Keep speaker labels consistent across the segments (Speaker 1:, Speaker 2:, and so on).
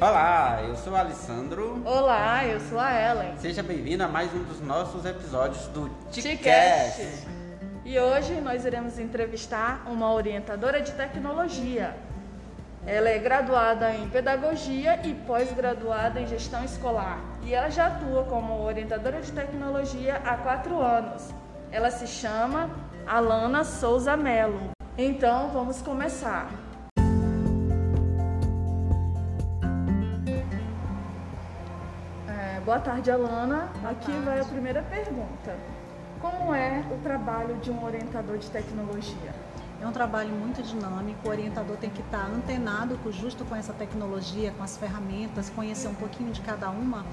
Speaker 1: Olá, eu sou o Alessandro.
Speaker 2: Olá, eu sou a Ellen.
Speaker 1: Seja bem-vindo a mais um dos nossos episódios do
Speaker 2: TICast. E hoje nós iremos entrevistar uma orientadora de tecnologia. Ela é graduada em pedagogia e pós-graduada em gestão escolar. E ela já atua como orientadora de tecnologia há quatro anos. Ela se chama Alana Souza Melo. Então vamos começar. É, boa tarde, Alana.
Speaker 3: Boa
Speaker 2: Aqui
Speaker 3: tarde.
Speaker 2: vai a primeira pergunta. Como é o trabalho de um orientador de tecnologia?
Speaker 3: É um trabalho muito dinâmico, o orientador tem que estar antenado com- justo com essa tecnologia, com as ferramentas, conhecer um pouquinho de cada uma,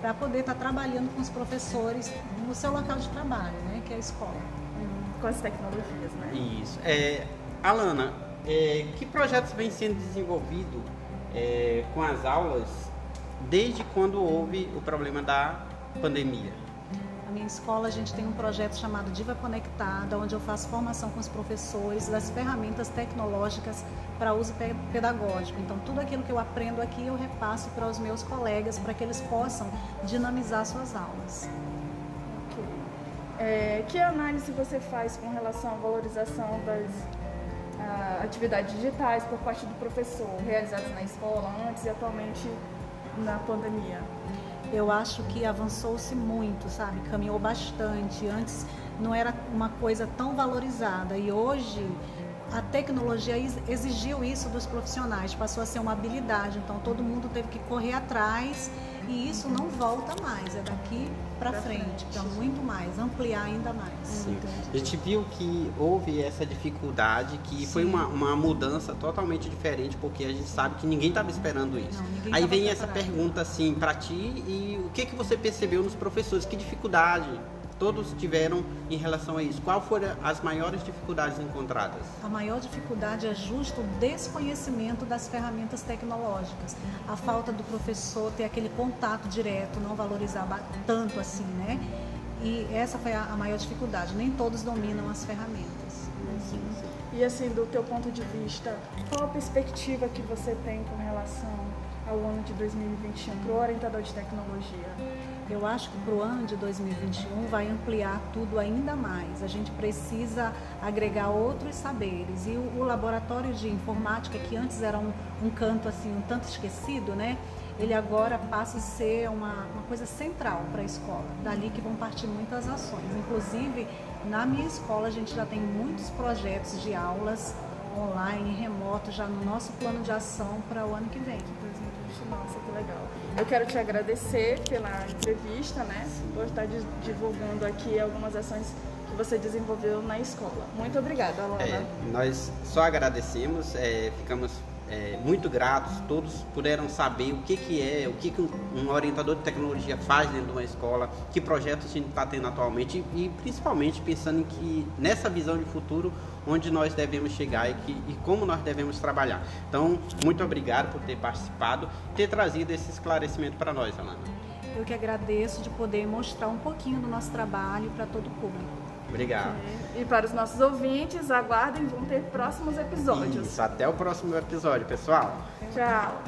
Speaker 3: para poder estar trabalhando com os professores no seu local de trabalho, né, que é a escola.
Speaker 2: Hum, Com as tecnologias, né?
Speaker 1: Isso. É, Alana, é, que projetos vem sendo desenvolvido é, com as aulas desde quando houve o problema da pandemia?
Speaker 3: Na minha escola a gente tem um projeto chamado Diva Conectada, onde eu faço formação com os professores das ferramentas tecnológicas para uso pe- pedagógico. Então tudo aquilo que eu aprendo aqui eu repasso para os meus colegas para que eles possam dinamizar suas aulas.
Speaker 2: Ok. É, que análise você faz com relação à valorização das ah, atividades digitais por parte do professor, realizadas na escola antes e atualmente na pandemia?
Speaker 3: Eu acho que avançou-se muito, sabe? Caminhou bastante. Antes não era uma coisa tão valorizada e hoje a tecnologia ex- exigiu isso dos profissionais, passou a ser uma habilidade. Então todo mundo teve que correr atrás e isso não volta mais, é daqui para
Speaker 2: Pra
Speaker 3: frente,
Speaker 2: frente.
Speaker 3: para muito mais, ampliar ainda mais.
Speaker 1: Sim. A gente viu que houve essa dificuldade, que foi
Speaker 3: Sim.
Speaker 1: uma, uma mudança totalmente diferente, porque a gente sabe que ninguém estava esperando isso.
Speaker 3: Não,
Speaker 1: Aí vem essa
Speaker 3: preparado.
Speaker 1: pergunta assim para ti e o que que você percebeu nos professores? Que dificuldade todos tiveram em relação a isso? Qual foram as maiores dificuldades encontradas?
Speaker 3: A maior dificuldade é justo o desconhecimento das ferramentas tecnológicas. A falta do professor ter aquele contato direto, não valorizar tanto assim, né? E essa foi a, maior dificuldade. Nem todos dominam as ferramentas.
Speaker 2: E assim, do teu ponto de vista, qual a perspectiva que você tem com relação ao ano de 2021 para o orientador de tecnologia?
Speaker 3: Eu acho que para o ano de 2021 vai ampliar tudo ainda mais. A gente precisa agregar outros saberes. E o, o laboratório de informática, que antes era um, um canto assim, um tanto esquecido, né? Ele agora passa a ser uma, uma coisa central para a escola. Dali que vão partir muitas ações. Inclusive, na minha escola a gente já tem muitos projetos de aulas online, remoto, já no nosso plano de ação para o ano que vem.
Speaker 2: 2020, nossa, que legal. Eu quero te agradecer pela entrevista, né? Por estar di- divulgando aqui algumas ações que você desenvolveu na escola. Muito obrigada, Alana.
Speaker 1: É, nós só agradecemos, é, ficamos é, muito gratos, todos puderam saber o que, que é, o que, que um, orientador de tecnologia faz dentro de uma escola, que projetos a gente está tendo atualmente e, e principalmente pensando em que nessa visão de futuro onde nós devemos chegar e, que, e como nós devemos trabalhar. Então, muito obrigado por ter participado, ter trazido esse esclarecimento para nós, Alana.
Speaker 3: Eu que agradeço de poder mostrar um pouquinho do nosso trabalho para todo o público.
Speaker 1: Obrigado.
Speaker 2: E para os nossos ouvintes, aguardem, vão ter próximos episódios.
Speaker 1: Isso, até o próximo episódio, pessoal.
Speaker 2: Tchau.